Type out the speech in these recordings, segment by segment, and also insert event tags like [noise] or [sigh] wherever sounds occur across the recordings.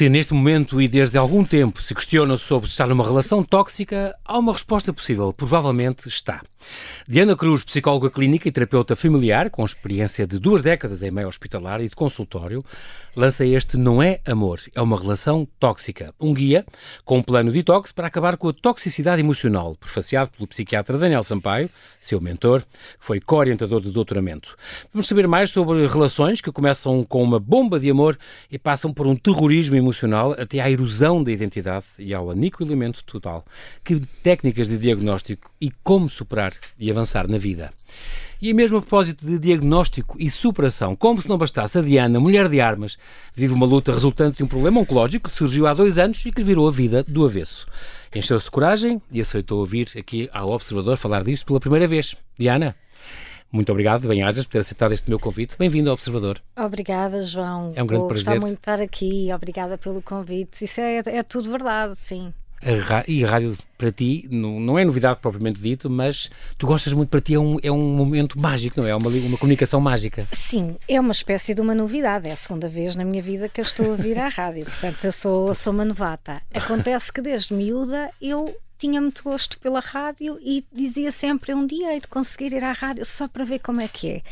Se neste momento e desde algum tempo se questiona sobre estar numa relação tóxica, há uma resposta possível. Provavelmente está. Diana Cruz, psicóloga clínica e terapeuta familiar, com experiência de duas décadas em meio hospitalar e de consultório, lança este Não é Amor, é uma relação tóxica. Um guia com um plano detox para acabar com a toxicidade emocional, prefaciado pelo psiquiatra Daniel Sampaio, seu mentor, que foi co-orientador de doutoramento. Vamos saber mais sobre relações que começam com uma bomba de amor e passam por um terrorismo emocional até à erosão da identidade e ao aniquilamento total. Que técnicas de diagnóstico e como superar e avançar na vida. E mesmo a propósito de diagnóstico e superação, como se não bastasse, a Diana, mulher de armas, vive uma luta resultante de um problema oncológico que surgiu há dois anos e que lhe virou a vida do avesso. Encheu-se de coragem e aceitou ouvir aqui ao Observador falar disto pela primeira vez. Diana? Muito obrigado, bem-ajas, por ter aceitado este meu convite. Bem-vindo ao Observador. Obrigada, João. É um grande prazer. Gostar muito de estar aqui. Obrigada pelo convite. Isso é, é tudo verdade, sim. A, e a rádio para ti não, não, é novidade propriamente dito, mas tu gostas muito, para ti é um, é um momento mágico, não é? É uma, uma comunicação mágica. Sim, é uma espécie de uma novidade. É a segunda vez na minha vida que eu estou a vir à rádio, portanto eu sou, sou uma novata. Acontece que desde miúda eu tinha muito gosto pela rádio e dizia sempre um dia hei de conseguir ir à rádio só para ver como é que é.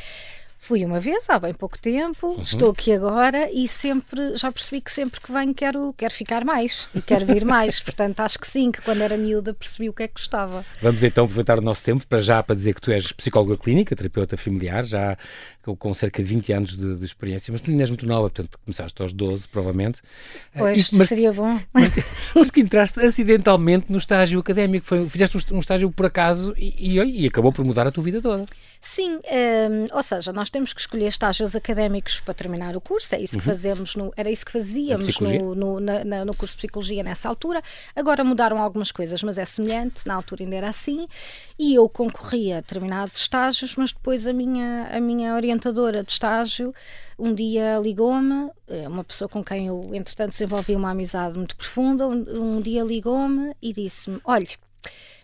Fui uma vez, há bem pouco tempo, uhum. estou aqui agora e sempre, já percebi que sempre que venho quero, quero ficar mais e quero vir mais. [laughs] Portanto, acho que sim, que quando era miúda percebi o que é que gostava. Vamos então aproveitar o nosso tempo para já para dizer que tu és psicóloga clínica, terapeuta familiar, já com cerca de 20 anos de, de experiência, mas tu não és muito nova, portanto começaste aos 12, provavelmente. Pois, mas, seria bom. [laughs] Mas, mas, que entraste acidentalmente no estágio académico, foi, fizeste um, um estágio por acaso e, e, e, acabou por mudar a tua vida toda. Sim, um, ou seja, nós temos que escolher estágios académicos para terminar o curso, é isso que uhum. fazemos, no, era isso que fazíamos no, no, na, no curso de Psicologia nessa altura. Agora mudaram algumas coisas, mas é semelhante, na altura ainda era assim, e eu concorria a determinados estágios, mas depois a minha, a minha orientadora de estágio um dia ligou-me, é uma pessoa com quem eu, entretanto, desenvolvi uma amizade muito profunda, um, um dia ligou-me e disse-me, olhe,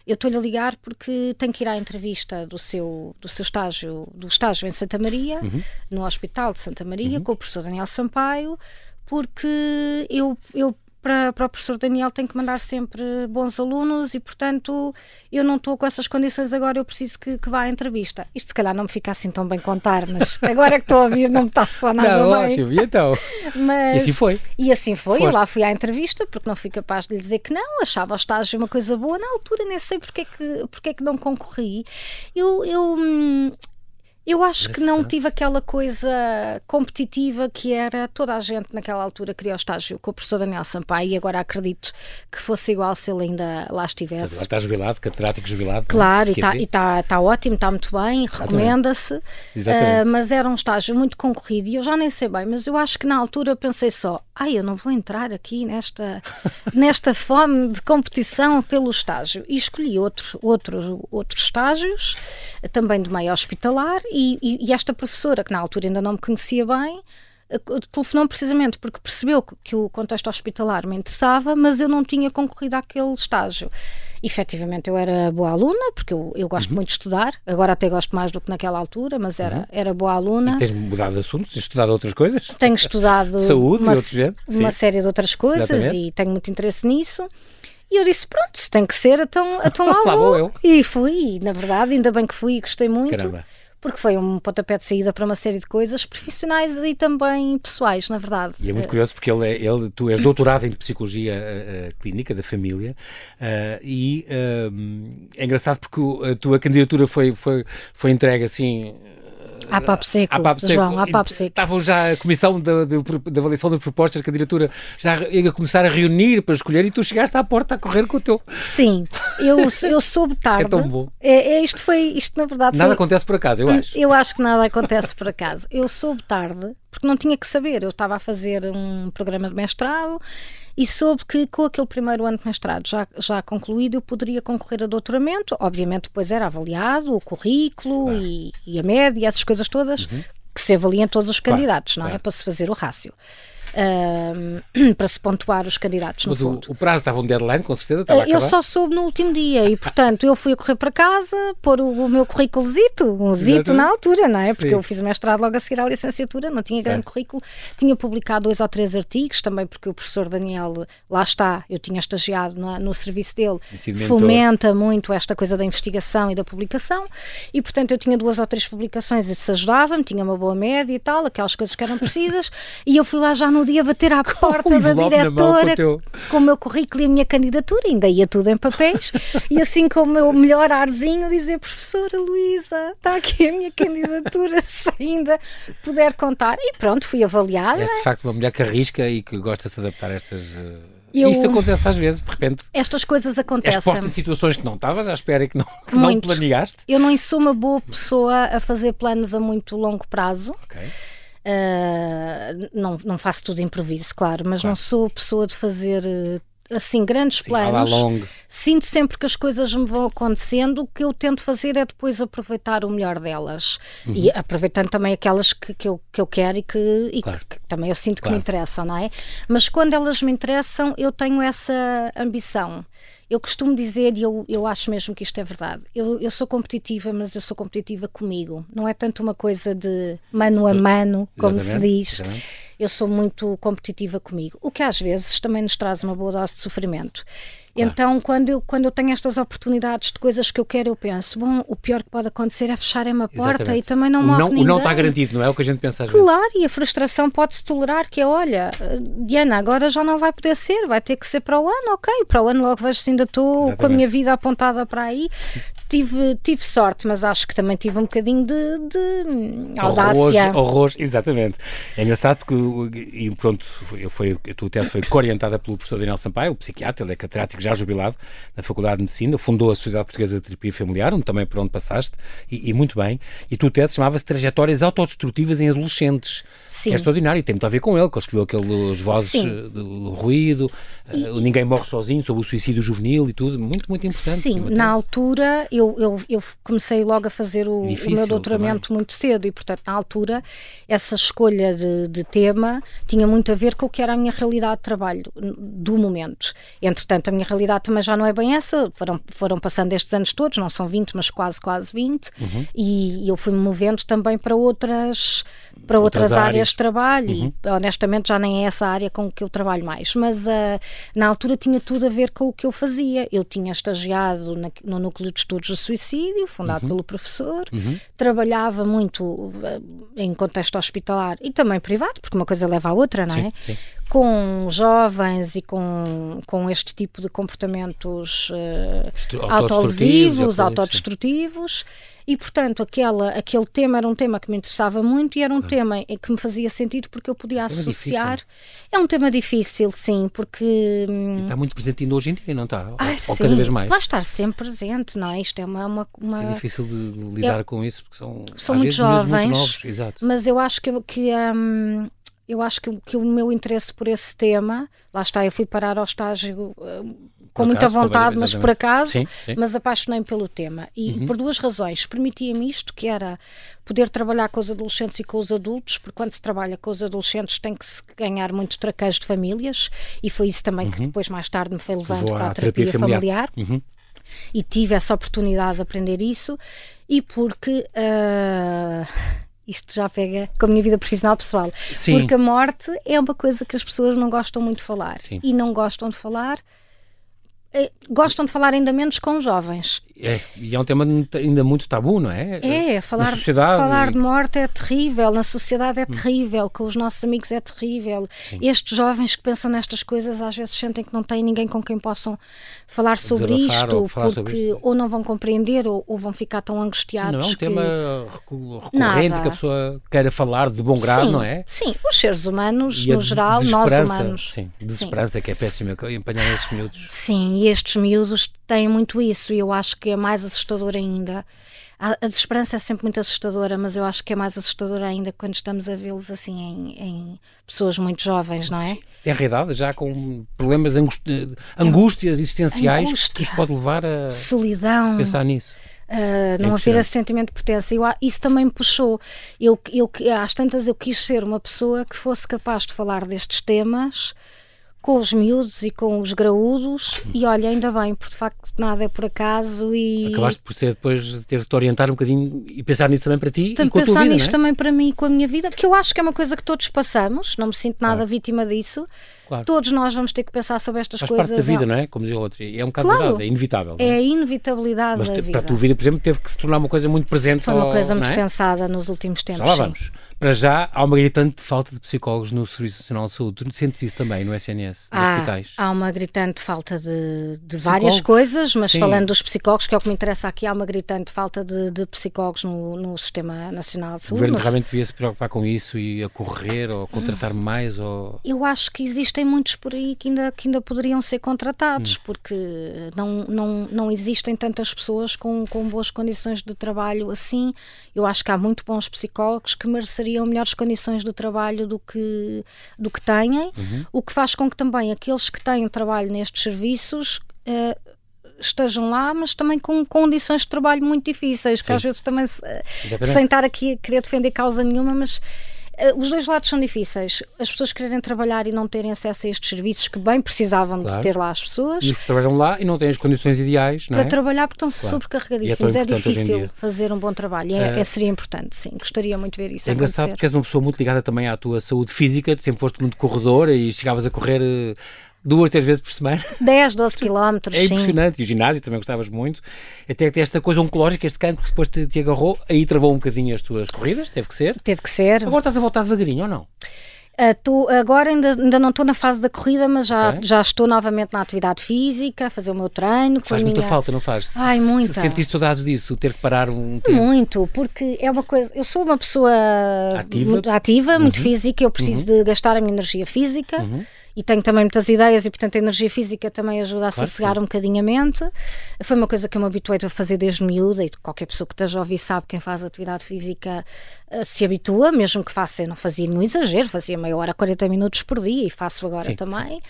eu estou-lhe a ligar porque tenho que ir à entrevista do seu, do seu estágio, do estágio em Santa Maria, uhum. no Hospital de Santa Maria, uhum. com o professor Daniel Sampaio, porque eu, eu para, para o professor Daniel tem que mandar sempre bons alunos e, portanto, eu não estou com essas condições agora, eu preciso que, que vá à entrevista. Isto se calhar não me fica assim tão bem contar, mas [laughs] agora que estou a ouvir não me está só nada não, bem. Ótimo, e então? [laughs] Mas, e assim foi? E assim foi, Foste. eu lá fui à entrevista porque não fui capaz de lhe dizer que não, achava o estágio uma coisa boa, na altura nem sei porque é que, porque é que não concorri. Eu, eu, hum, eu acho que não tive aquela coisa competitiva que era toda a gente naquela altura queria o estágio com o professor Daniel Sampaio e agora acredito que fosse igual se ele ainda lá estivesse. Está jubilado, catedrático jubilado. Claro, e está, está, está ótimo, está muito bem, recomenda-se. Uh, mas era um estágio muito concorrido e eu já nem sei bem, mas eu acho que na altura eu pensei só, ai, eu não vou entrar aqui nesta, [laughs] nesta fome de competição pelo estágio. E escolhi outro, outro, outros estágios, também de meio hospitalar, e, e, e, esta professora, que na altura ainda não me conhecia bem, eh, telefonou precisamente porque percebeu que, o contexto hospitalar me interessava, mas eu não tinha concorrido àquele estágio. Efetivamente, eu era boa aluna, porque eu, eu gosto uhum. muito de estudar, agora até gosto mais do que naquela altura, mas era, uhum. era boa aluna. E tens mudado de assuntos? Tens estudado outras coisas? Tenho estudado [laughs] saúde uma, e outro género? uma série de outras coisas Exatamente. e tenho muito interesse nisso. E eu disse: pronto, se tem que ser, então, então [laughs] lá, lá vou eu. E fui, e na verdade, ainda bem que fui e gostei muito. Caramba porque foi um pontapé de saída para uma série de coisas profissionais e também pessoais, na verdade. E é muito curioso porque ele, é, ele tu és doutorado em Psicologia uh, Clínica da Família uh, e uh, é engraçado porque a tua candidatura foi, foi, foi entregue assim a papo seco, papo seco. João, a papo seco. Estavam já a comissão da, avaliação das propostas, a candidatura já ia começar a reunir para escolher e tu chegaste à porta a correr com o teu. Sim, eu, eu soube [laughs] tarde. É tão bom. É, é, isto foi, isto na verdade Nada foi... acontece por acaso, eu acho. Eu acho que nada acontece por acaso. Eu soube tarde, porque não tinha que saber. Eu estava a fazer um programa de mestrado e soube que com aquele primeiro ano de mestrado já, já concluído eu poderia concorrer a doutoramento. Obviamente depois era avaliado o currículo ah. e, e, a média, essas coisas todas uhum. que se avaliam todos os candidatos, não é? Para se fazer o rácio. Uh, [clears throat] para se pontuar os candidatos, Mas. O, o prazo estava um deadline, com certeza, estava uh, Eu só soube no último dia e, portanto, eu fui a correr para casa, pôr o, o meu currículozito, um zito na altura, não é? Porque Sim. eu fiz mestrado logo a seguir à licenciatura, não tinha grande é. currículo, tinha publicado dois ou três artigos, também porque o professor Daniel, lá está, eu tinha estagiado na, no serviço dele, fomenta muito esta coisa da investigação e da publicação, e portanto eu tinha duas ou três publicações, isso ajudava-me, tinha uma boa média e tal, aquelas coisas que eram precisas, [laughs] e eu fui lá já no dia bater à [laughs] porta da diretora com, com, o meu currículo e a minha candidatura, ainda ia tudo em papéis, e assim com o meu melhor arzinho dizer, professora Luísa, está aqui a minha candidatura, [laughs] se ainda puder contar, e pronto, fui avaliada. És de facto uma mulher que arrisca e que gosta de se adaptar a estas... Uh eu... Isto acontece às vezes, de repente. Estas coisas acontecem. Em situações que não estavas à espera e que não, que não planeaste. Eu não sou uma boa pessoa a fazer planos a muito longo prazo. Ok. Uh, não, não faço tudo improviso, claro, mas claro. não sou pessoa de fazer uh, assim grandes Sim, planos. Sinto sempre que as coisas me vão acontecendo. O que eu tento fazer é depois aproveitar o melhor delas uhum. e aproveitando também aquelas que, que, eu, que eu quero e, que, e claro. que, que, também eu sinto claro. que me interessam, não é? Mas quando elas me interessam, eu tenho essa ambição. Eu costumo dizer, e eu, eu acho mesmo que isto é verdade, eu, eu sou competitiva, mas eu sou competitiva comigo. Não é tanto uma coisa de mano a mano, como exatamente, se diz. Exatamente. Eu sou muito competitiva comigo, o que às vezes também nos traz uma boa dose de sofrimento. Claro. Então, quando eu, quando eu tenho estas oportunidades de coisas que eu quero, eu penso, bom, o pior que pode acontecer é fecharem-me a porta Exatamente. e também não morre não, ninguém. O não está garantido, não é o que a gente pensa às Claro, vezes. e a frustração pode-se tolerar, que é, olha, Diana, agora já não vai poder ser, vai ter que ser para o ano, ok, para o ano logo vejo se ainda estou com a minha vida apontada para aí, tive, tive sorte, mas acho que também tive um bocadinho de, de audácia. Horrores, exatamente. É engraçado porque, e pronto, foi, foi, a tua tese foi orientada pelo professor Daniel Sampaio, o psiquiatra, ele é catedrático já jubilado na Faculdade de Medicina, fundou a Sociedade Portuguesa de Terapia Familiar, onde também por onde passaste, e, e muito bem. E a tua tese chamava-se Trajetórias Autodestrutivas em Adolescentes. Sim. É extraordinário, e tem muito a ver com ele, que ele escreveu aqueles vozes Sim. Eh, do ruído, e, uh, Ninguém Morre Sozinho, sobre o suicídio juvenil e tudo, muito, muito importante. Sim, na altura eu eu, eu, comecei logo a fazer o, o meu doutoramento também. muito cedo e, portanto, na altura, essa escolha de, de, tema tinha muito a ver com o que era a minha realidade de trabalho do momento. Entretanto, a minha realidade também já não é bem essa, foram, foram passando estes anos todos, não são 20, mas quase, quase 20, uhum. e, e eu fui-me movendo também para outras, para outras, outras áreas. áreas. de trabalho, uhum. e honestamente já nem é essa área com que eu trabalho mais, mas uh, na altura tinha tudo a ver com o que eu fazia. Eu tinha estagiado na, no núcleo de estudos do suicídio, fundado uhum. pelo professor, uhum. trabalhava muito eh, em contexto hospitalar e também privado, porque uma coisa leva à outra, não é? Sim, sim. Com jovens e com, com este tipo de comportamentos uh, autolesivos, autodestrutivos. E, portanto, aquela, aquele tema era um tema que me interessava muito e era um tema que me fazia sentido porque eu podia associar. É um tema difícil, sim, porque. Hum, está muito presente ainda hoje em dia, não está? Ou, ah, ou cada vez mais? Vai estar sempre presente, não é? Isto é uma. uma, uma... É difícil de, lidar é... com isso porque são, são muito jovens. Muito novos, exato. Mas eu acho que. que um, eu acho que, que, o meu interesse por esse tema, lá está, eu fui parar ao estágio uh, com muita acaso, vontade, mas por acaso, sim, sim. mas apaixonei-me pelo tema. E uhum. por duas razões. Permitia-me isto, que era poder trabalhar com os adolescentes e com os adultos, porque quando se trabalha com os adolescentes tem que se ganhar muitos traqueios de famílias, e foi isso também uhum. que depois, mais tarde, me foi levando para a terapia, terapia familiar. familiar. Uhum. E tive essa oportunidade de aprender isso, e porque. Uh isto já pega com a minha vida profissional pessoal. Sim. Porque a morte é uma coisa que as pessoas não gostam muito de falar. Sim. E não gostam de falar gostam de falar ainda menos com jovens. É, e é um tema ainda muito tabu, não é? É, falar, falar de morte é terrível, na sociedade é hum. terrível, com os nossos amigos é terrível. Sim. Estes jovens que pensam nestas coisas às vezes sentem que não têm ninguém com quem possam falar sobre Desabafar isto, ou falar porque sobre isto. ou não vão compreender ou, ou, vão ficar tão angustiados. Sim, não é um que... tema recorrente Nada. que a pessoa queira falar de bom grado, sim, não é? Sim, os seres humanos, no geral, nós humanos. Sim, desesperança, sim. que é péssima empanhar esses miúdos. Sim, e estes miúdos têm muito isso e eu acho que é mais assustador ainda. A, a desesperança é sempre muito assustadora, mas eu acho que é mais assustadora ainda quando estamos a vê-los assim em, em, pessoas muito jovens, não é? Tem realidade, já com problemas, angústias existenciais Angústia, que nos pode levar a solidão, pensar nisso Uh, não é haver esse sentimento de pertença. Eu, isso também me puxou. Eu, eu, às tantas eu quis ser uma pessoa que fosse capaz de falar destes temas com os miúdos e com os graúdos e olha, ainda bem, porque de facto nada é por acaso e... Acabaste por ser depois de ter que te orientar um bocadinho e pensar nisso também para ti Tenho e com pensar a tua vida, nisto é? também para mim e com a minha vida, que eu acho que é uma coisa que todos passamos, não me sinto nada claro. vítima disso. Claro. Todos nós vamos ter que pensar sobre estas Faz coisas. Faz parte da vida, não é? Como diz o outro. É um bocado claro. verdade, é inevitável. É? é? a inevitabilidade Mas da vida. para a tua vida, por exemplo, teve que se tornar uma coisa muito presente. Foi uma coisa ao, muito é? pensada nos últimos tempos. Já lá sim. vamos. Para já, há uma gritante falta de psicólogos no Serviço Nacional de Saúde. Tu sentes isso também no SNS, nos há, hospitais? Há uma gritante falta de, de várias coisas, mas Sim. falando dos psicólogos, que é o que me interessa aqui, há uma gritante falta de, de psicólogos no, no, Sistema Nacional de O Saúde. governo mas realmente devia se preocupar com isso e a correr ou contratar mais? Ou... Eu acho que existem muitos por aí que ainda, que ainda poderiam ser contratados, Hum. porque não, não, não existem tantas pessoas com, com boas condições de trabalho assim. Eu acho que há muito bons psicólogos que mereceriam melhores condições de trabalho do que, do que têm, Uhum. o que faz com que também aqueles que têm trabalho nestes serviços. eh, estejam lá, mas também com condições de trabalho muito difíceis, que Sim. às vezes também, se- sem estar aqui a querer defender causa nenhuma, mas os dois lados são difíceis. As pessoas quererem trabalhar e não terem acesso a estes serviços que bem precisavam Claro. de ter lá as pessoas E os que trabalham lá e não têm as condições ideais, não para é? trabalhar porque estão Claro. sobrecarregadíssimos. É É, difícil fazer um bom trabalho. É, É. é- seria importante, sim. Gostaria muito de ver isso É engraçado acontecer. porque és uma pessoa muito ligada também à tua saúde física, sempre foste muito corredora e chegavas a correr eh, duas, três vezes por semana. 10, 12 [laughs] quilómetros, É sim. impressionante. E o ginásio também gostavas muito. Até que esta coisa oncológica, este canto que depois te, te agarrou, aí travou um bocadinho as tuas corridas, teve que ser. Teve que ser. Agora estás a voltar devagarinho ou não? Ah, tô- agora ainda, ainda não estou na fase da corrida, mas já, Ok. já estou novamente na atividade física, a fazer o meu treino. Faz muita falta, não faz? Ai, muita. Se sentiste saudades disso, ter que parar um tempo. Muito, porque é uma coisa. Eu sou uma pessoa Ativa. muito, ativa, muito Uhum. física, eu preciso de gastar a minha energia física Uhum. E tenho também muitas ideias e, portanto, a energia física também ajuda a Claro sossegar sim. um bocadinho a mente. Foi uma coisa que eu me habituei a fazer desde miúda e qualquer pessoa que esteja a ouvir sabe que quem faz atividade física eh, se habitua, mesmo que faça, eu não fazia no exagero, fazia meia hora, 40 minutos por dia e faço agora Sim, também.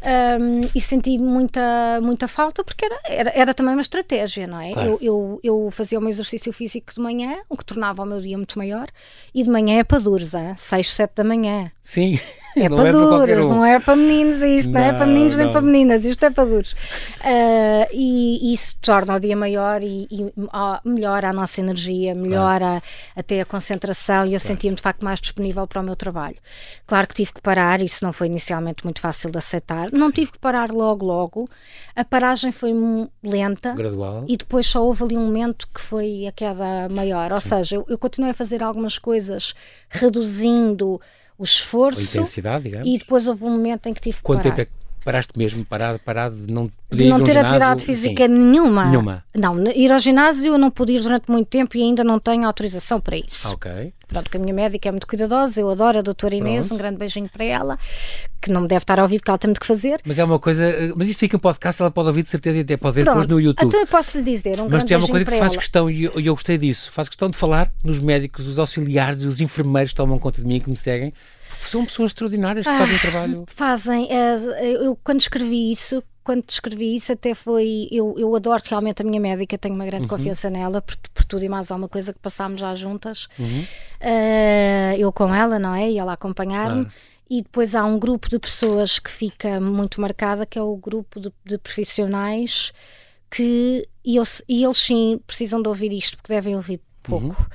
Um, e senti muita, muita falta porque era, era, era também uma estratégia, não é? Claro. Eu, eu, eu fazia o meu exercício físico de manhã, o que tornava o meu dia muito maior, e de manhã é para duros, 6, 7 da manhã. Sim. É [laughs] não para é duros, um. não é para meninos isto, não, é para Não, meninos nem não. para meninas, isto é para duros. Ah, e isso torna o dia maior e, e ah, melhora a nossa energia, melhora até a concentração e eu sentia-me de facto mais disponível para o meu trabalho. Claro que tive que parar, isso não foi inicialmente muito fácil de aceitar. Não tive que parar logo, logo. A paragem foi lenta. Gradual. E depois só houve ali um momento que foi a queda maior. Ou seja, eu, eu continuei a fazer algumas coisas reduzindo o A esforço intensidade, digamos. e depois houve um momento em que tive que Quanto parar. tempo é que paraste mesmo, parado, parado de não poder de ir não um ter atividade Sim. física nenhuma. Nenhuma. Não, ir ao ginásio eu não pude ir durante muito tempo e ainda não tenho autorização para isso. Ah, ok. Pronto, que a minha médica é muito cuidadosa, eu adoro a doutora Inês, Pronto. um grande beijinho para ela, que não me deve estar a ouvir porque ela tem muito que fazer. Mas é uma coisa. eh, Mas isto fica em podcast, ela pode ouvir de certeza e até pode ver depois Pronto, no YouTube. então eu posso lhe dizer um Mas grande é uma coisa que faz ela. questão, e eu, e eu gostei disso, faz questão de falar nos médicos, os auxiliares e os enfermeiros que tomam conta de mim e que me seguem. São pessoas extraordinárias que fazem um trabalho. Fazem. eh, Eu, quando escrevi isso, quando escrevi isso, até foi. Eu, eu adoro realmente a minha médica, tenho uma grande Uhum. confiança nela, por, por tudo e mais alguma coisa que passámos já juntas. Uhum. Eh, eu com ela, não é? E ela acompanhar-me. Claro. E depois há um grupo de pessoas que fica muito marcada, que é o grupo de, de profissionais que. E, eu- e eles sim precisam de ouvir isto, porque devem ouvir pouco. Uhum.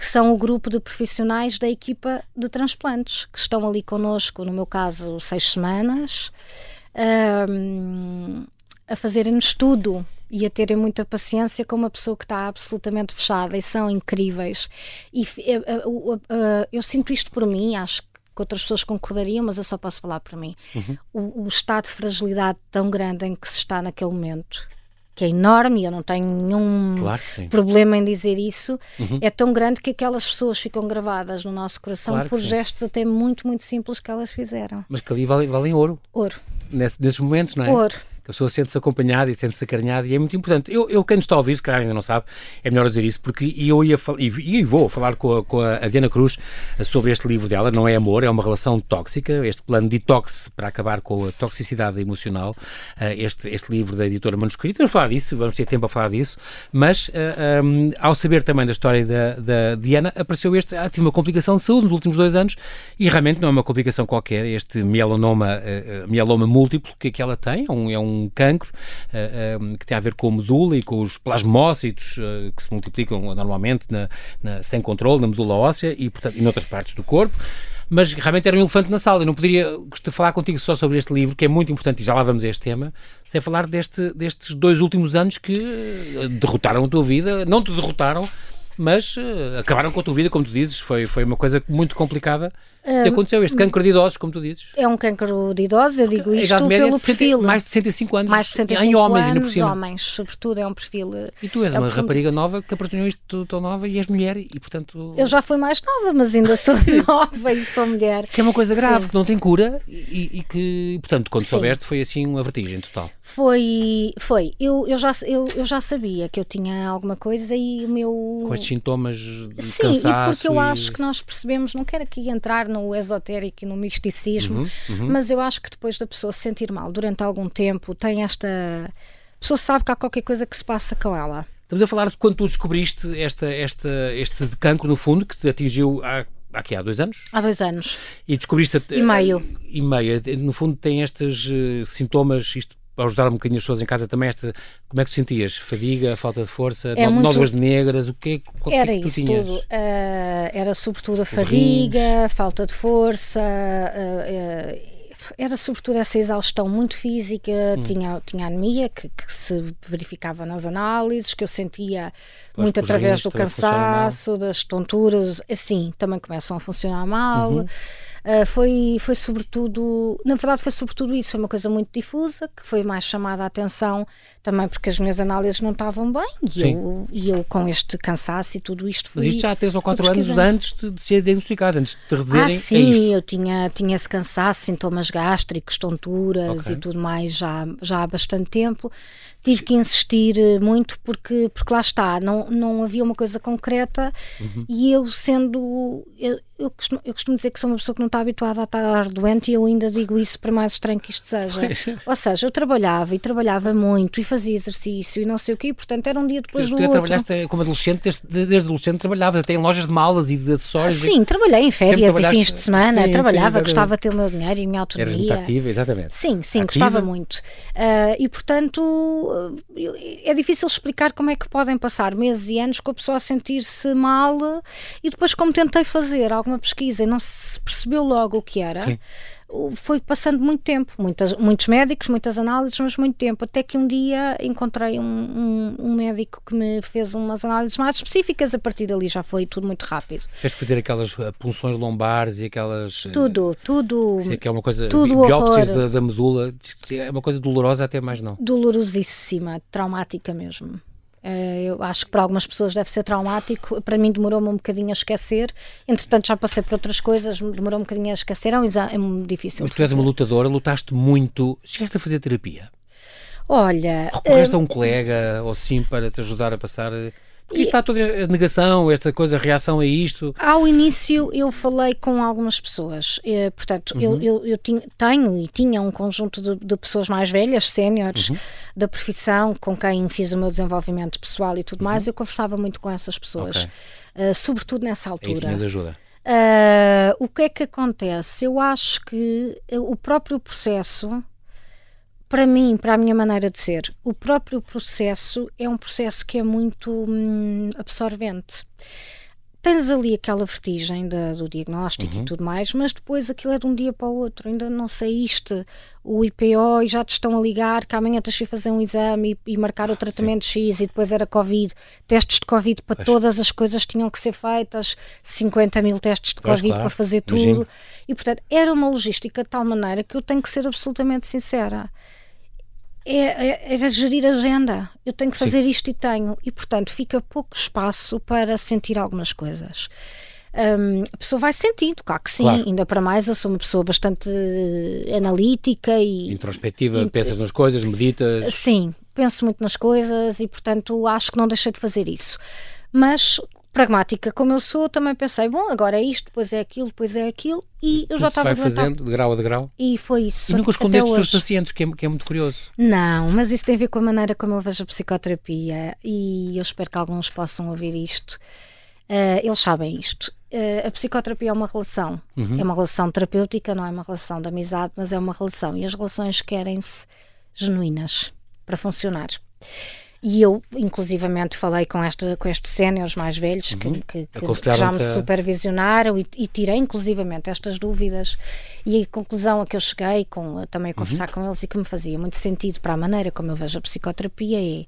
Que são o grupo de profissionais da equipa de transplantes, que estão ali connosco, no meu caso, seis semanas, ahm, a fazerem-nos tudo e a terem muita paciência com uma pessoa que está absolutamente fechada e são incríveis. E fi- eh, eh, o- eh, eu sinto isto por mim, acho que outras pessoas concordariam, mas eu só posso falar por mim. O, o estado de fragilidade tão grande em que se está naquele momento, que é enorme, e eu não tenho nenhum Claro sim. problema em dizer isso, Uhum. é tão grande que aquelas pessoas ficam gravadas no nosso coração Claro por sim. gestos até muito, muito simples que elas fizeram. Mas que ali valem, valem ouro, Ouro, nesse- nesses momentos, não é? ouro. Que a pessoa sente-se acompanhada e sente-se acarinhada e é muito importante. Eu, eu quem nos está a ouvir, se calhar ainda não sabe, é melhor dizer isso, porque eu ia e, vou falar com a, com a Diana Cruz sobre este livro dela, Não é Amor, é uma relação tóxica, este plano de detox para acabar com a toxicidade emocional, uh, este, este livro da editora Manuscrito. Vamos falar disso, vamos ter tempo a falar disso, mas eh, um, ehm, ao saber também da história da, da Diana, apareceu este, ah, tive uma complicação de saúde nos últimos dois anos e realmente não é uma complicação qualquer, este mielonoma, uh, mieloma múltiplo que, que ela tem, é um, é um cancro uh, que tem a ver com a medula e com os plasmócitos uh, que se multiplicam normalmente na, na, sem controle na medula óssea e, portanto, em outras partes do corpo mas realmente era um elefante na sala. Eu não poderia falar contigo só sobre este livro, que é muito importante, e já lá vamos a este tema, sem falar deste, destes dois últimos anos que derrotaram a tua vida. Não te derrotaram, mas acabaram com a tua vida, como tu dizes, foi, foi uma coisa muito complicada que um, aconteceu, este cancro de idosos, como tu dizes. É um cancro de idosos, eu digo isto pelo de perfil. Mais de 65 anos. Mais de 65 em homens, anos, por cima. homens, sobretudo, é um perfil... E tu és é uma rapariga nova que apresentou isto tão nova e és mulher e, portanto... Eu já fui mais nova, mas ainda sou [laughs] nova e sou mulher. Que é uma coisa grave, Sim. que não tem cura e, e que, portanto, quando Sim. soubeste foi assim uma vertigem total. Foi, foi. Eu, eu, já, eu, eu já sabia que eu tinha alguma coisa e o meu... Com estes sintomas de Sim, cansaço e porque eu e... acho que nós percebemos, não quero aqui entrar no esotérico e no misticismo, uhum, uhum. mas eu acho que depois da pessoa se sentir mal durante algum tempo, tem esta... A pessoa sabe que há qualquer coisa que se passa com ela. Estamos a falar de quando tu descobriste esta, esta, este cancro, no fundo, que te atingiu há aqui há dois anos? Há dois anos. E descobriste... E meio. E meio. No fundo tem estes uh, sintomas, isto ajudar um bocadinho as pessoas em casa também, esta, como é que te sentias? Fadiga, falta de força, é muito... nódoas negras, o que, qual, era que, isso tudo. Uh, era sobretudo a fadiga, falta de força, uh, uh, era sobretudo essa exaustão muito física, hum. tinha, tinha anemia que, que, se verificava nas análises, que eu sentia muito através do cansaço, das tonturas, assim, também começam a funcionar mal. Uhum. Uh, foi, foi sobretudo, na verdade foi sobretudo isso, foi uma coisa muito difusa, que foi mais chamada a atenção também porque as minhas análises não estavam bem e eu, e eu com este cansaço e tudo isto fui, Mas isto já há 3 ou 4 anos antes de, de ser diagnosticado, antes de te reduzirem Ah sim, eu tinha, tinha esse cansaço, sintomas gástricos, tonturas okay. e tudo mais já, já há bastante tempo tive que insistir eh, muito porque, porque lá está, não, não havia uma coisa concreta uhum. e eu sendo. Eu, eu, costumo, eu costumo dizer que sou uma pessoa que não está habituada a estar doente e eu ainda digo isso para mais estranho que isto seja. Ou seja, eu trabalhava e trabalhava muito e fazia exercício e não sei o quê, e, portanto era um dia depois tu, do tu outro. trabalhaste como adolescente, desde, desde adolescente trabalhavas até em lojas de malas e de acessórios. sim, trabalhei em férias e fins de semana, sim, trabalhava, sim, gostava de ter o meu dinheiro e a minha autonomia. Eras muito ativa, exatamente. Sim, sim, ativa. gostava muito. Uh, e portanto é difícil explicar como é que podem passar meses e anos com a pessoa a sentir-se mal e depois, como tentei fazer alguma pesquisa e não se percebeu logo o que era. Sim foi passando muito tempo, muitas, muitos médicos, muitas análises, mas muito tempo, até que um dia encontrei um, um, um, médico que me fez umas análises mais específicas, a partir dali já foi tudo muito rápido. Fez fazer aquelas eh, punções lombares e aquelas... Eh, tudo, tudo. Sei que é uma coisa, tudo biópsias da, da medula, é uma coisa dolorosa até mais não. Dolorosíssima, traumática mesmo. Uh, eu acho que para algumas pessoas deve ser traumático. Para mim demorou-me um bocadinho a esquecer. Entretanto, já passei por outras coisas, demorou um bocadinho a esquecer. É, um é muito difícil. Mas tu és uma lutadora, lutaste muito. Chegaste a fazer terapia? Olha. Recorreste uh, a um colega ou sim para te ajudar a passar porque está toda a negação, esta coisa, a reação a isto. Ao início eu falei com algumas pessoas, eh, portanto, uhum. eu, eu, eu tinha, tenho e tinha um conjunto de, de pessoas mais velhas, séniores, uhum. da profissão, com quem fiz o meu desenvolvimento pessoal e tudo uhum. mais, eu conversava muito com essas pessoas, okay. uh, sobretudo nessa altura. Aí ajuda. Uh, o que é que acontece? Eu acho que o próprio processo para mim, para a minha maneira de ser, o próprio processo é um processo que é muito hum, absorvente. Tens ali aquela vertigem da, do diagnóstico uhum. e tudo mais, mas depois aquilo é de um dia para o outro. Ainda não saíste o IPO e já te estão a ligar que amanhã tens de fazer um exame e, e marcar o tratamento Sim. X e depois era Covid. Testes de Covid para todas as coisas tinham que ser feitas, 50 mil testes de Covid claro. para fazer tudo. Imagino. E portanto era uma logística de tal maneira que eu tenho que ser absolutamente sincera é, é, era gerir a agenda. Eu tenho que fazer Sim. isto e tenho. E, portanto, fica pouco espaço para sentir algumas coisas. um, a pessoa vai sentindo, claro que sim, claro. ainda para mais eu sou uma pessoa bastante analítica e introspectiva, pensas nas coisas, meditas. Sim, penso muito nas coisas e portanto acho que não deixei de fazer isso. Mas pragmática como eu sou, também pensei, bom, agora é isto, depois é aquilo, depois é aquilo, e eu já estava vai fazendo de grau a degrau. E foi isso. E nunca escondeste os teus pacientes, que é, que é, muito curioso. Não, mas isso tem a ver com a maneira como eu vejo a psicoterapia e eu espero que alguns possam ouvir isto. Uh, eles sabem isto. Uh, a psicoterapia é uma relação, uhum. é uma relação terapêutica, não é uma relação de amizade, mas é uma relação e as relações querem-se genuínas para funcionar. E eu, inclusivamente, falei com, esta, com estes séniores mais velhos uhum. que, que, que, que, já me supervisionaram e, e, tirei, inclusivamente, estas dúvidas. E a conclusão a que eu cheguei, com, também a conversar uhum. com eles e que me fazia muito sentido para a maneira como eu vejo a psicoterapia é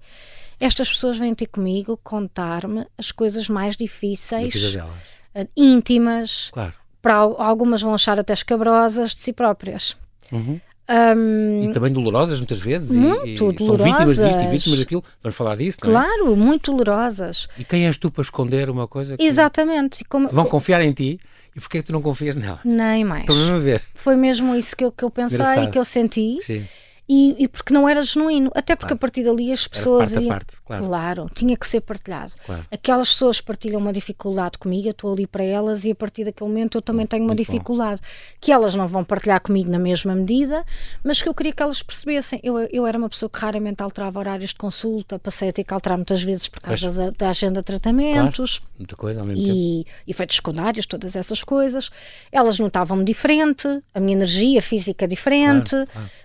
estas pessoas vêm ter comigo contar-me as coisas mais difíceis, uh, íntimas. Claro. Para algumas vão achar até escabrosas de si próprias. Uhum. Um, e também dolorosas muitas vezes. Muito e, e dolorosas. São vítimas disto e vítimas daquilo. Vamos falar disso, não é? Claro, muito dolorosas. E quem és tu para esconder uma coisa que Exatamente. Como... vão confiar em ti e porquê é que tu não confias nela? Nem mais. Mesmo a ver. Foi mesmo isso que eu, que eu pensei e que eu senti. Sim e, e, porque não era genuíno. Até porque claro. a partir dali as pessoas. Parte iam, claro. claro. tinha que ser partilhado. Claro. Aquelas pessoas partilham uma dificuldade comigo, eu estou ali para elas e a partir daquele momento eu também tenho uma Muito dificuldade. Bom. Que elas não vão partilhar comigo na mesma medida, mas que eu queria que elas percebessem. Eu, eu era uma pessoa que raramente alterava horários de consulta, passei a ter que alterar muitas vezes por causa da, da, agenda de tratamentos. Muita coisa ao mesmo e tempo. efeitos secundários, todas essas coisas. Elas notavam-me diferente, a minha energia física diferente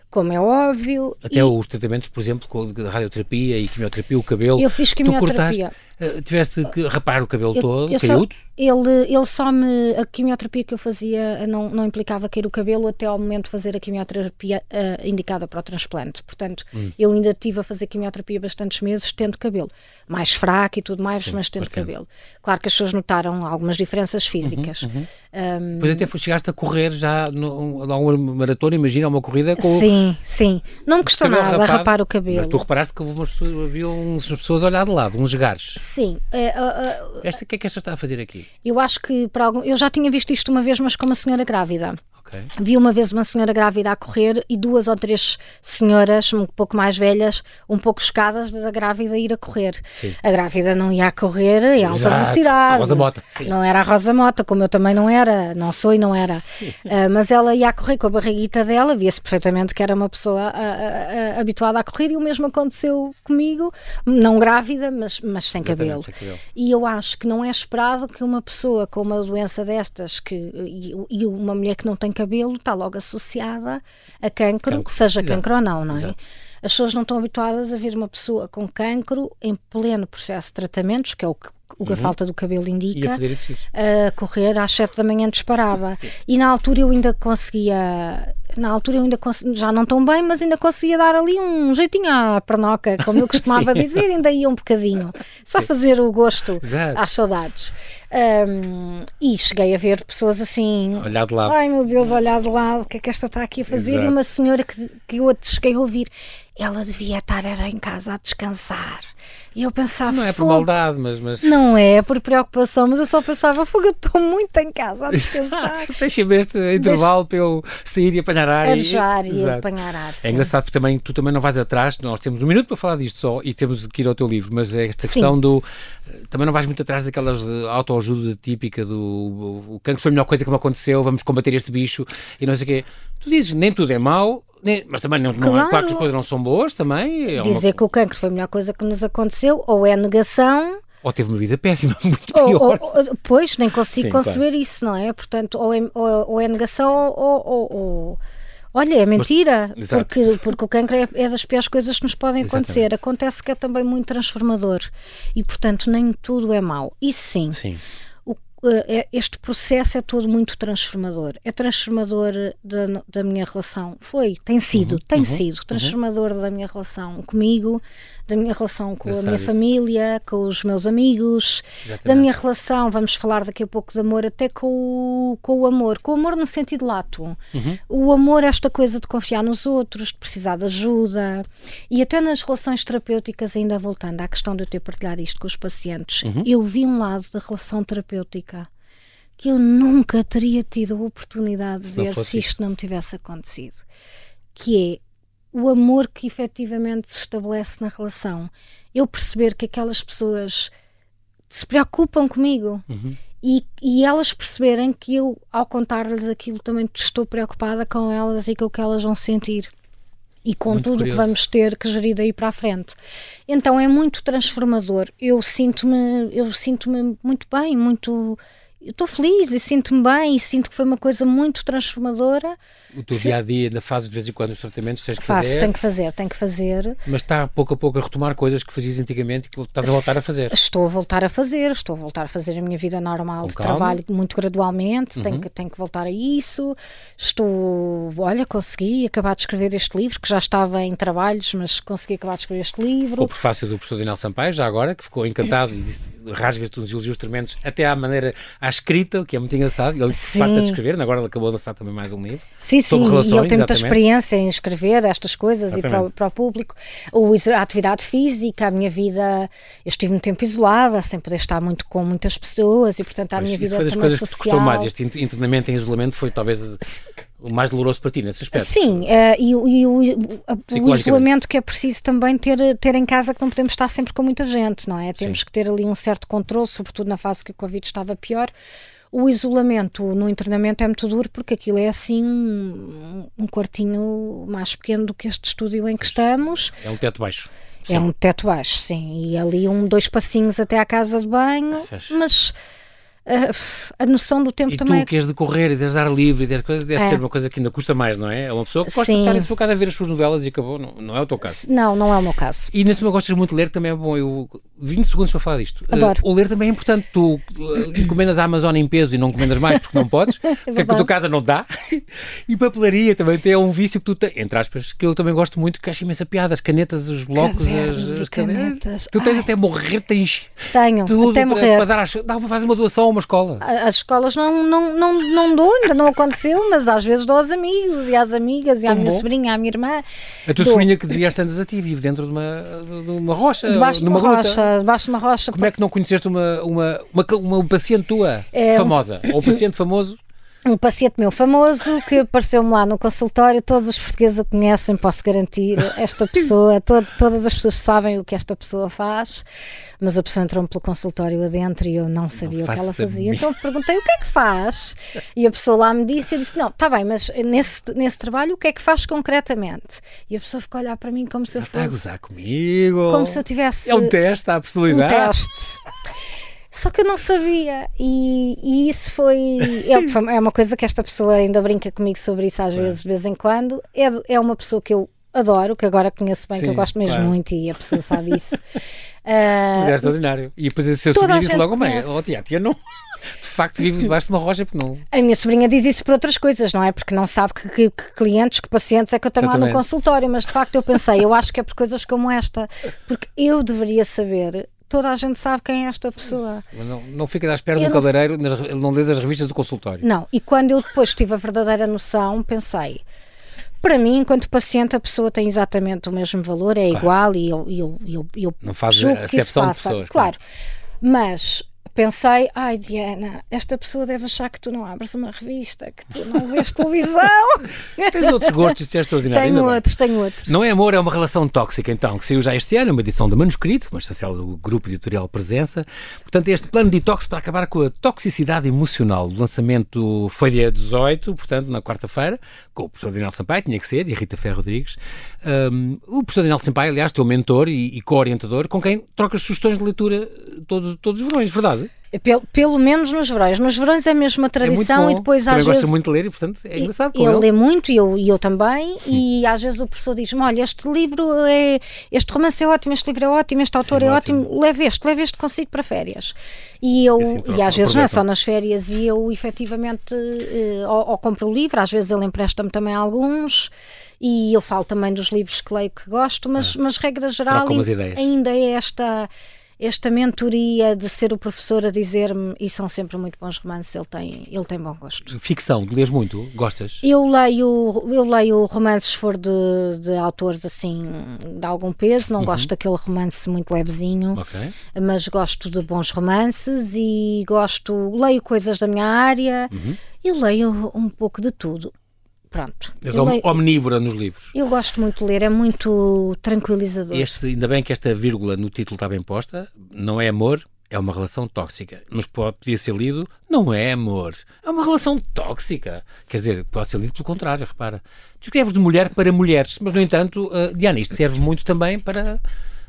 como é óbvio. Até e... os tratamentos, por exemplo, com radioterapia e quimioterapia, o cabelo. Eu fiz quimioterapia. Uh, tiveste que rapar o cabelo eu, todo, eu caiu ele, ele só me. A quimioterapia que eu fazia não, não implicava cair o cabelo até ao momento de fazer a quimioterapia uh, indicada para o transplante. Portanto, hum. eu ainda estive a fazer quimioterapia bastantes meses tendo cabelo. Mais fraco e tudo mais, Sim, mas tendo bastante. cabelo. Claro que as pessoas notaram algumas diferenças uhum, físicas. Uhum, uhum. Um, pois até chegaste a correr já no, uma maratona, imagina, uma corrida com. Sim, sim. Não me custou nada rapado, rapar o cabelo. Mas tu reparaste que umas, havia uns pessoas a olhar de lado, uns gares. Sim. Uh, uh, esta, o que é que esta está a fazer aqui? Eu acho que para algum, eu já tinha visto isto uma vez, mas com uma senhora grávida. Okay. Vi uma vez uma senhora grávida a correr e duas ou três senhoras um pouco mais velhas, um pouco escadas da grávida ir a correr. Sim. A grávida não ia a correr em alta Exato. velocidade. A Rosa Mota. Sim. Não era a Rosa Mota, como eu também não era, não sou e não era. Uh, mas ela ia a correr com a barriguita dela, via-se perfeitamente que era uma pessoa uh, uh, habituada a correr e o mesmo aconteceu comigo, não grávida, mas, mas sem cabelo. sem cabelo. E eu acho que não é esperado que uma pessoa com uma doença destas que, e, e uma mulher que não tem cabelo está logo associada a cancro, cancro. seja Exato. cancro ou não, não é? Exato. As pessoas não estão habituadas a ver uma pessoa com cancro em pleno processo de tratamentos, que é o que o que uhum. a falta do cabelo indica, a, a correr às 7 da manhã disparada. Sim. E na altura eu ainda conseguia, na altura eu ainda já não tão bem, mas ainda conseguia dar ali um jeitinho à pernoca, como eu [laughs] costumava dizer, ainda ia um bocadinho, só fazer o gosto Exato. às saudades. Um, e cheguei a ver pessoas assim, olhar de lado. Ai meu Deus, olhar de lado, o que é que esta está aqui a fazer? Exato. E uma senhora que, que eu cheguei a ouvir, ela devia estar era em casa a descansar e eu pensava. Não é por maldade, mas, mas. Não é, é por preocupação, mas eu só pensava, fogo, eu estou muito em casa a descansar. [laughs] Deixa-me este intervalo Deixa... para eu sair e apanhar ar. Arejar e, e apanhar ar. É engraçado porque também, tu também não vais atrás, nós temos um minuto para falar disto só e temos que ir ao teu livro, mas é esta questão sim. do. Também não vais muito atrás daquelas autoajuda típica do o cancro foi a melhor coisa que me aconteceu, vamos combater este bicho e não sei o quê. Tu dizes, nem tudo é mau, mas também não, claro. não é claro que as coisas não são boas também. É Dizer uma... que o cancro foi a melhor coisa que nos aconteceu, ou é negação. Ou teve uma vida péssima, [laughs] muito pior. Ou, ou, pois, nem consigo Sim, conceber claro. isso, não é? Portanto, ou é, ou, ou é negação ou, Olha, é mentira, Mas, porque, porque o cancro é, é, das piores coisas que nos podem acontecer. Exatamente. Acontece que é também muito transformador e, portanto, nem tudo é mau. Isso sim. sim. Eh, é, este processo é todo muito transformador. É transformador da, da minha relação. Foi, tem sido, uhum, tem uhum, sido transformador uhum. da minha relação comigo, da minha relação com a minha família, com os meus amigos, Exatamente. da minha relação, vamos falar daqui a pouco de amor, até com o, com o amor, com o amor no sentido lato. Uhum. O amor é esta coisa de confiar nos outros, de precisar de ajuda e até nas relações terapêuticas, ainda voltando à questão de eu ter partilhado isto com os pacientes, uhum. eu vi um lado da relação terapêutica que eu nunca teria tido a oportunidade de ver se isto não me tivesse acontecido. Que é o amor que efetivamente se estabelece na relação. Eu perceber que aquelas pessoas se preocupam comigo uhum. e, e elas perceberem que eu, ao contar-lhes aquilo, também estou preocupada com elas e com o que elas vão sentir e com muito tudo o que vamos ter que gerir daí para a frente. Então é muito transformador. Eu sinto-me, eu sinto-me muito bem, muito estou feliz e sinto-me bem e sinto que foi uma coisa muito transformadora. O teu dia a dia ainda fazes de vez em quando os tratamentos, tens que Faço, fazer? tenho que fazer, tenho que fazer. Mas está pouco a pouco a retomar coisas que fazias antigamente e que estás a voltar a fazer? Estou a voltar a fazer, estou a voltar a fazer a minha vida normal Com de calma. trabalho muito gradualmente, uhum. tenho, que, tenho que voltar a isso. Estou, olha, consegui acabar de escrever este livro, que já estava em trabalhos, mas consegui acabar de escrever este livro. O prefácio do professor Dinel Sampaio, já agora, que ficou encantado e disse, rasgas-te uns elogios tremendos, até à maneira, à escrita, o que é muito engraçado. Ele se farta de escrever, agora ele acabou de lançar também mais um livro. Sim, sim, e ele tem muita experiência em escrever estas coisas exatamente. e para, para, o público. O, a atividade física, a minha vida, eu estive um tempo isolada, sem poder estar muito com muitas pessoas e, portanto, a pois, minha vida foi das coisas social. que te custou mais. Este internamento em isolamento foi talvez o mais doloroso para ti nesse aspecto. Sim, uh, e, e o, o, isolamento que é preciso também ter, ter em casa que não podemos estar sempre com muita gente, não é? Temos Sim. que ter ali um certo controle, sobretudo na fase que o Covid estava pior. O isolamento no internamento é muito duro porque aquilo é assim um, um quartinho mais pequeno do que este estúdio em que estamos. É um teto baixo. É sim. É um teto baixo, sim. E ali um, dois passinhos até à casa de banho, mas a noção do tempo e também. E tu que és de correr e de ar livre e de coisas, deve é. ser uma coisa que ainda custa mais, não é? É uma pessoa que gosta Sim. de estar em sua casa a ver as suas novelas e acabou, não, não é o teu caso. Não, não é o meu caso. E nesse meu gostas muito de ler, também é bom. Eu 20 segundos para falar disto. Adoro. Uh, o ler também é importante. Tu uh, encomendas a Amazon em peso e não encomendas mais porque não podes, [laughs] é porque é que a tua casa não dá. E papelaria também tem um vício que tu tens, entre aspas, que eu também gosto muito, que acho imensa piada. As canetas, os blocos, Cadernos as, as canetas. Tu tens Ai. até morrer, tens. Tenho, tudo até morrer. Para dar, dá para fazer uma doação uma escola. As escolas não, não, não, não dou, ainda não aconteceu, mas às vezes dou aos amigos e às amigas e à minha bom. sobrinha, à minha irmã. A tua dou. sobrinha que dizias tantas a ti vive dentro de uma, de uma rocha, debaixo numa de uma rocha, debaixo de uma rocha. Como é que não conheceste uma, uma, uma, uma, uma paciente tua é, famosa? Ou um paciente famoso? Um paciente meu famoso que apareceu-me lá no consultório, todos os portugueses o conhecem, posso garantir, esta pessoa, to todas as pessoas sabem o que esta pessoa faz, mas a pessoa entrou pelo consultório adentro e eu não sabia não o que ela fazia, então perguntei o que é que faz, e a pessoa lá me disse, eu disse, não, está bem, mas nesse, nesse trabalho o que é que faz concretamente? E a pessoa ficou a olhar para mim como se eu fosse... Está a gozar comigo! Como se eu tivesse... É um teste, a personalidade. Um teste. Só que eu não sabia, e, e isso foi é, é, uma coisa que esta pessoa ainda brinca comigo sobre isso às vezes, de vez em quando. É, é uma pessoa que eu adoro, que agora conheço bem, Sim, que eu gosto mesmo claro. muito, e a pessoa sabe isso. Uh, [laughs] Mas é extraordinário. E depois a seu sobrinho disse logo, mãe, oh, tia, tia não [laughs] de facto vive debaixo de uma rocha porque não. A minha sobrinha diz isso por outras coisas, não é? Porque não sabe que, que, que clientes, que pacientes é que eu tenho Exatamente. lá no consultório, mas de facto eu pensei, eu acho que é por coisas como esta, porque eu deveria saber toda a gente sabe quem é esta pessoa. Não, não fica à espera do cabeleireiro, não, não lês as revistas do consultório. Não, e quando eu depois tive a verdadeira noção, pensei, para mim, enquanto paciente, a pessoa tem exatamente o mesmo valor, é claro. igual e eu, eu, eu, eu não faz a acepção de pessoas. Claro, claro. mas pensei, ai Diana, esta pessoa deve achar que tu não abres uma revista, que tu não vês televisão. [laughs] Tens outros gostos, isso é extraordinário. Tenho outros, bem. tenho outros. Não é amor, é uma relação tóxica, então, que saiu já este ano, uma edição de manuscrito, uma essencial do grupo editorial Presença. Portanto, este plano de detox para acabar com a toxicidade emocional. O lançamento foi dia 18, portanto, na quarta-feira, com o professor Daniel Sampaio, tinha que ser, e a Rita Ferro Rodrigues. Um, o professor Daniel Sampaio, aliás, teu mentor e, e co-orientador, com quem trocas sugestões de leitura todos, todos os verões, verdade? Pelo, pelo menos nos verões. Nos verões é mesmo uma é tradição é e depois Também às vezes. gosta muito de ler e, portanto, é engraçado. ele, ele lê muito e eu, e eu também. Hum. E às vezes o professor diz-me: Olha, este livro é. Este romance é ótimo, este livro é ótimo, este autor Sim, é ótimo. ótimo, leve este, leve este consigo para férias. E eu. Assim, e às vezes não é só nas férias, e eu efetivamente. Uh, ou, ou compro o livro, às vezes ele empresta-me também alguns e eu falo também dos livros que leio que gosto, mas, ah, mas regra geral ainda é esta esta mentoria de ser o professor a dizer-me, e são sempre muito bons romances, ele tem, ele tem bom gosto. Ficção, lês muito? Gostas? Eu leio, eu leio romances se for de, de autores assim de algum peso, não uhum. gosto daquele romance muito levezinho, okay. mas gosto de bons romances e gosto, leio coisas da minha área, uhum. eu leio um pouco de tudo. Pronto. És leio, omnívora nos livros. Eu gosto muito de ler, é muito tranquilizador. Este, ainda bem que esta vírgula no título está bem posta, não é amor, é uma relação tóxica. Mas pode, podia ser lido, não é amor, é uma relação tóxica. Quer dizer, pode ser lido pelo contrário, repara. Tu escreves de mulher para mulheres, mas no entanto, uh, Diana, isto serve muito também para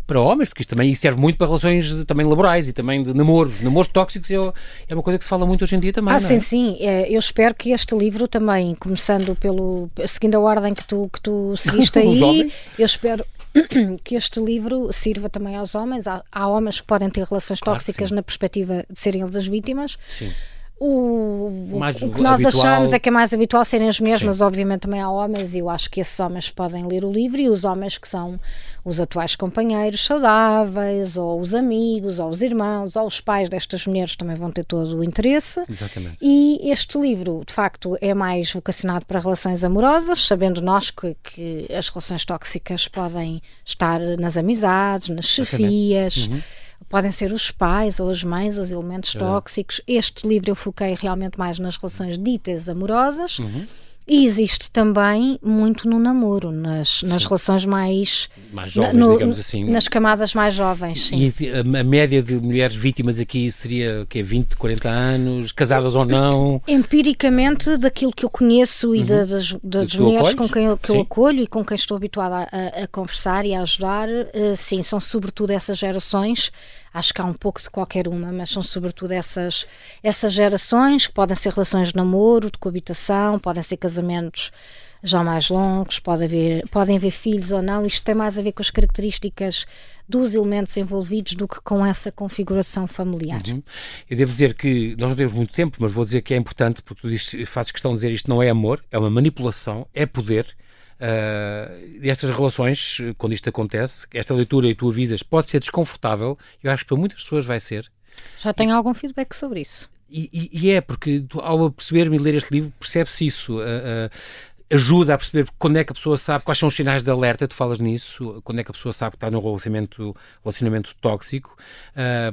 para homens, porque isto também serve muito para relações também laborais e também de namoros. Namoros tóxicos é, é uma coisa que se fala muito hoje em dia também. Ah, sim, é? sim. É, eu espero que este livro também, começando pelo. seguindo a ordem que tu, que tu seguiste [laughs] aí, eu espero [clears throat] que este livro sirva também aos homens. Há, há homens que podem ter relações claro tóxicas na perspectiva de serem eles as vítimas. Sim. O, o, que nós habitual... achamos é que é mais habitual serem as mulheres, Sim. obviamente também há homens, e eu acho que esses homens podem ler o livro, e os homens que são os atuais companheiros saudáveis, ou os amigos, ou os irmãos, ou os pais destas mulheres também vão ter todo o interesse. Exatamente. E este livro, de facto, é mais vocacionado para relações amorosas, sabendo nós que, que as relações tóxicas podem estar nas amizades, nas chefias. Uhum podem ser os pais ou as mães, os elementos tóxicos. Este livro eu foquei realmente mais nas relações ditas amorosas. Uhum. E existe também muito no namoro, nas, nas relações mais. Mais jovens, no, digamos assim. Nas camadas mais jovens, sim. E a, a média de mulheres vítimas aqui seria que 20, 40 anos, casadas ou não? Empiricamente, daquilo que eu conheço e uhum. das, das mulheres com quem eu, que eu acolho e com quem estou habituada a, a conversar e a ajudar, uh, sim, são sobretudo essas gerações acho que há um pouco de qualquer uma, mas são sobretudo essas, essas gerações que podem ser relações de namoro, de coabitação, podem ser casamentos já mais longos, pode haver, podem haver filhos ou não. Isto tem mais a ver com as características dos elementos envolvidos do que com essa configuração familiar. Uhum. Eu devo dizer que nós não temos muito tempo, mas vou dizer que é importante, porque tu dizes, fazes questão de dizer isto não é amor, é uma manipulação, é poder Uh, estas relações, quando isto acontece, esta leitura e tu avisas, pode ser desconfortável, eu acho que para muitas pessoas vai ser. Já tenho e, algum feedback sobre isso. E, e, e é, porque tu, ao perceber-me e ler este livro, percebe-se isso. Uh, uh, ajuda a perceber quando é que a pessoa sabe quais são os sinais de alerta, tu falas nisso, quando é que a pessoa sabe que está num relacionamento, relacionamento tóxico,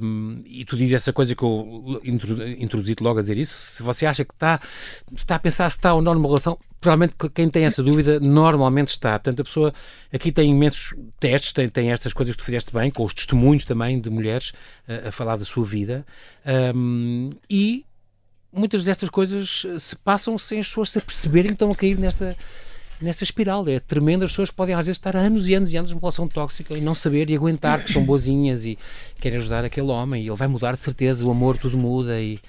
um, e tu dizes essa coisa que eu introduzi-te logo a dizer isso, se você acha que está, está a pensar se está ou não numa relação, provavelmente quem tem essa dúvida normalmente está. Portanto, a pessoa aqui tem imensos testes, tem, tem estas coisas que tu fizeste bem, com os testemunhos também de mulheres a, a falar da sua vida, um, e muitas destas coisas eh, se passam sem as pessoas se aperceberem que estão a cair nesta, nesta espiral. É tremendo, as pessoas podem às vezes estar anos e anos e anos numa relação tóxica e não saber e aguentar que são boazinhas e querem ajudar aquele homem e ele vai mudar de certeza, o amor tudo muda e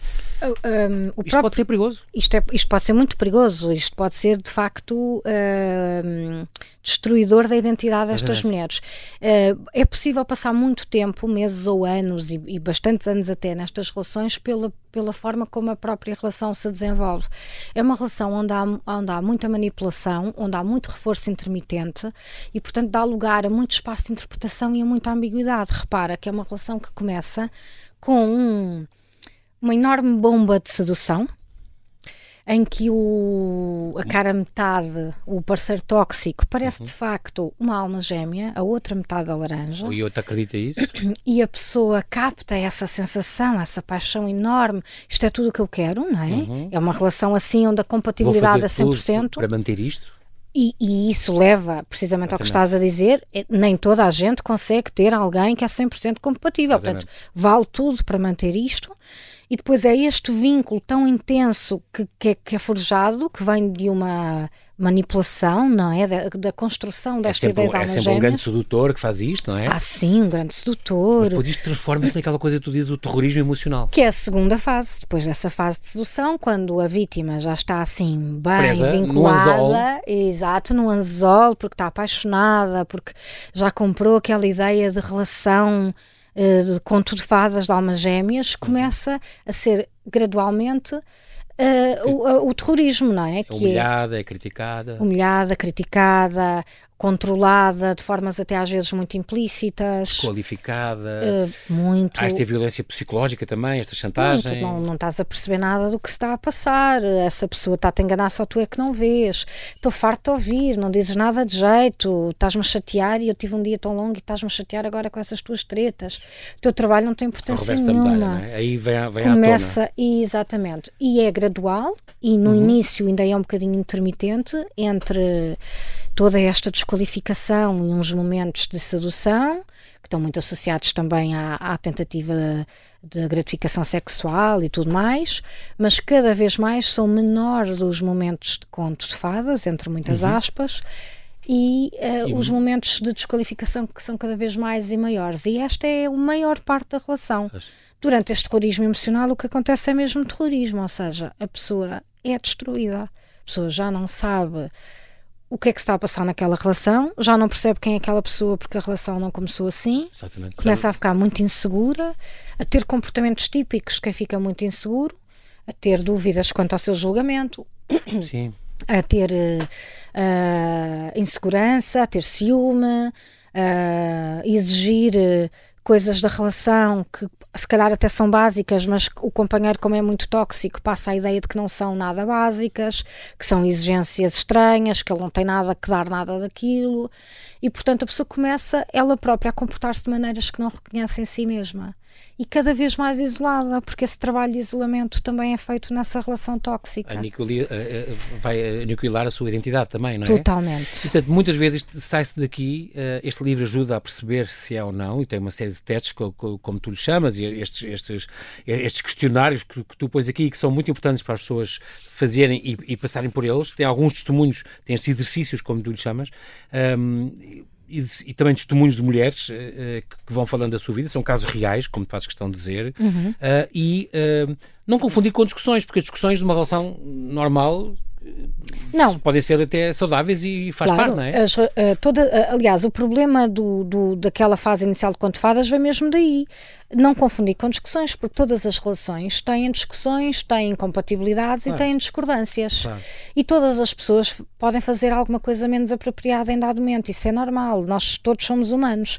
um, isto próprio, pode ser perigoso. Isto, é, isto pode ser muito perigoso, isto pode ser de facto um, destruidor da identidade destas é mulheres. Uh, é possível passar muito tempo, meses ou anos e, e, bastantes anos até nestas relações pela, pela forma como a própria relação se desenvolve. É uma relação onde há, onde há muita manipulação, onde há muito reforço intermitente e portanto dá lugar a muito espaço de interpretação e a muita ambiguidade. Repara que é uma relação que começa com um uma enorme bomba de sedução em que o, a cara metade, o parceiro tóxico, parece uhum. de facto uma alma gêmea, a outra metade da laranja. E outro acredita isso? E a pessoa capta essa sensação, essa paixão enorme. Isto é tudo o que eu quero, não é? Uhum. É uma relação assim onde a compatibilidade é 100%. para manter isto? E, e, isso leva precisamente Exatamente. ao que estás a dizer, é, nem toda a gente consegue ter alguém que é 100% compatível. Exatamente. Portanto, vale tudo para manter isto e depois é este vínculo tão intenso que, que, é, que é forjado, que vem de uma manipulação, não é? Da, da construção desta é ideia da É sempre um grande sedutor que faz isto, não é? Ah, sim, um grande sedutor. Mas depois isto transforma-se naquela coisa que tu dizes, o terrorismo emocional. Que é a segunda fase, depois dessa fase de sedução, quando a vítima já está assim bem Presa, vinculada, no exato, no anzol, porque está apaixonada, porque já comprou aquela ideia de relação uh, conto de fadas de almas gêmeas, começa a ser gradualmente uh, o, o, terrorismo, não é? é humilhada, é, é criticada. Humilhada, criticada, controlada, de formas até às vezes muito implícitas. Qualificada. Uh, muito. Há esta violência psicológica também, esta chantagem. Muito, não, não estás a perceber nada do que se está a passar. Essa pessoa está-te a enganar, só tu é que não vês. Estou farto de ouvir, não dizes nada de jeito. Estás-me a chatear e eu tive um dia tão longo e estás-me a chatear agora com essas tuas tretas. O teu trabalho não tem importância nenhuma. Medalha, é? Aí vem, vem Começa, exatamente. E é gradual e no uhum. início ainda é um bocadinho intermitente entre toda esta desqualificação e uns momentos de sedução, que estão muito associados também à, à tentativa de gratificação sexual e tudo mais, mas cada vez mais são menores os momentos de conto de fadas, entre muitas uhum. aspas, e, uh, e, os momentos de desqualificação que são cada vez mais e maiores. E esta é a maior parte da relação. Durante este terrorismo emocional, o que acontece é mesmo terrorismo, ou seja, a pessoa é destruída, a pessoa já não sabe o que é que está a passar naquela relação, já não percebe quem é aquela pessoa porque a relação não começou assim, Exatamente. começa a ficar muito insegura, a ter comportamentos típicos quem fica muito inseguro, a ter dúvidas quanto ao seu julgamento, [coughs] Sim. a ter uh, insegurança, a ter ciúme, a exigir coisas da relação que se calhar até são básicas, mas o companheiro, como é muito tóxico, passa a ideia de que não são nada básicas, que são exigências estranhas, que ele não tem nada que dar nada daquilo, e portanto a pessoa começa ela própria a comportar-se de maneiras que não reconhece em si mesma e cada vez mais isolada, porque esse trabalho de isolamento também é feito nessa relação tóxica. Aniquili, uh, uh, vai aniquilar a sua identidade também, não é? Totalmente. Portanto, muitas vezes sai-se daqui, este livro ajuda a perceber se é ou não, e tem uma série de testes, como, como tu lhe chamas, e estes, estes, estes questionários que, que, tu pões aqui, que são muito importantes para as pessoas fazerem e, e passarem por eles. Tem alguns testemunhos, tem estes exercícios, como tu lhe chamas. Um, e, e, também testemunhos de mulheres uh, que vão falando da sua vida, são casos reais, como fazes questão de dizer, uhum. uh, e uh, não confundir com discussões, porque as discussões de uma relação normal não. Podem ser até saudáveis e faz claro, parte, não é? As, uh, toda, uh, aliás, o problema do, do, daquela fase inicial de conto fadas vem mesmo daí. Não confundir com discussões, porque todas as relações têm discussões, têm incompatibilidades claro. e têm discordâncias. Claro. E todas as pessoas podem fazer alguma coisa menos apropriada em dado momento. Isso é normal. Nós todos somos humanos.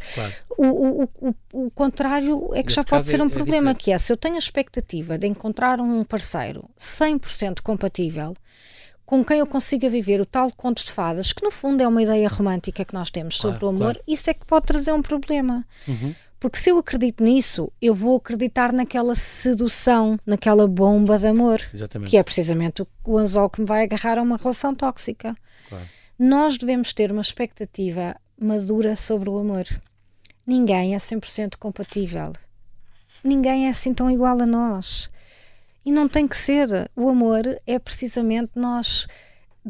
O, o, o, o, contrário é que já pode ser um é, problema, é que é se eu tenho a expectativa de encontrar um parceiro 100% compatível com quem eu consiga viver o tal conto de fadas, que no fundo é uma ideia romântica que nós temos sobre claro, o amor, claro. isso é que pode trazer um problema. Uhum. Porque se eu acredito nisso, eu vou acreditar naquela sedução, naquela bomba de amor, Exatamente. que é precisamente o, o anzol que me vai agarrar a uma relação tóxica. Claro. Nós devemos ter uma expectativa madura sobre o amor. Ninguém é 100% compatível. Ninguém é assim tão igual a nós. E não tem que ser. O amor é precisamente nós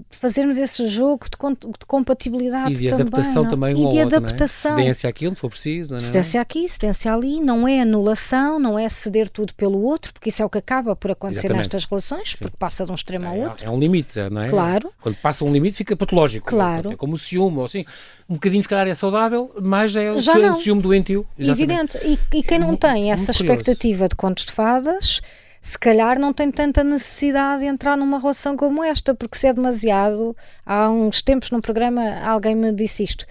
fazermos esse jogo de, de compatibilidade e de também, adaptação não? também e um de outro, adaptação. Não é? Cedência àquilo, se for preciso. Não é? Cedência aqui, cedência ali, não é anulação, não é ceder tudo pelo outro, porque isso é o que acaba por acontecer Exatamente. nestas relações, Sim. porque passa de um extremo ao é, outro. É um limite, não é? Claro. Quando passa um limite fica patológico. Claro. É como o ciúme, ou assim, um bocadinho se calhar é saudável, mas é o ciúme doentio. Exatamente. Evidente. E, e quem não tem essa expectativa de contos de fadas se calhar não tem tanta necessidade de entrar numa relação como esta, porque se é demasiado. Há uns tempos num programa alguém me disse isto.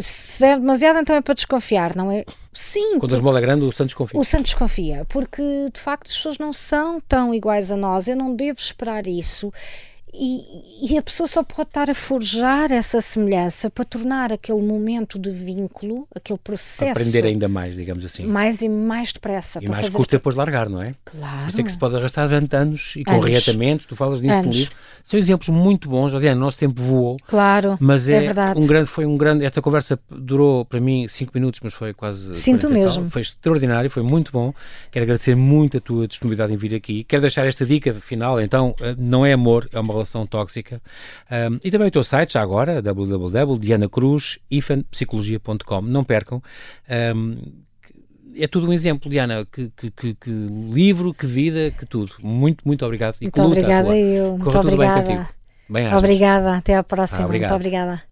Se é demasiado, então é para desconfiar, não é? Sim. Quando a esmola é grande, o Santos confia. O Santos confia, porque de facto as pessoas não são tão iguais a nós. Eu não devo esperar isso. E, e, a pessoa só pode estar a forjar essa semelhança para tornar aquele momento de vínculo, aquele processo. Aprender ainda mais, digamos assim. Mais e mais depressa. E mais custa depois largar, não é? Claro. Isso é que se pode arrastar durante anos e com reatamentos, tu falas disso anos. no livro. São exemplos muito bons. Aliás, o nosso tempo voou. Claro. Mas é, é verdade. Um grande, foi um grande. Esta conversa durou para mim 5 minutos, mas foi quase. Sinto mesmo. Foi extraordinário, foi muito bom. Quero agradecer muito a tua disponibilidade em vir aqui. Quero deixar esta dica final, então, eh, não é amor, é uma relação tóxica. Um, e também o teu site, já agora, www.dianacruz-psicologia.com. Não percam. Um, é tudo um exemplo, Diana, que, que, que, que, livro, que vida, que tudo. Muito, muito obrigado. E muito obrigada eu. Muito obrigada. Bem, obrigada. Até à próxima. Ah, muito obrigada.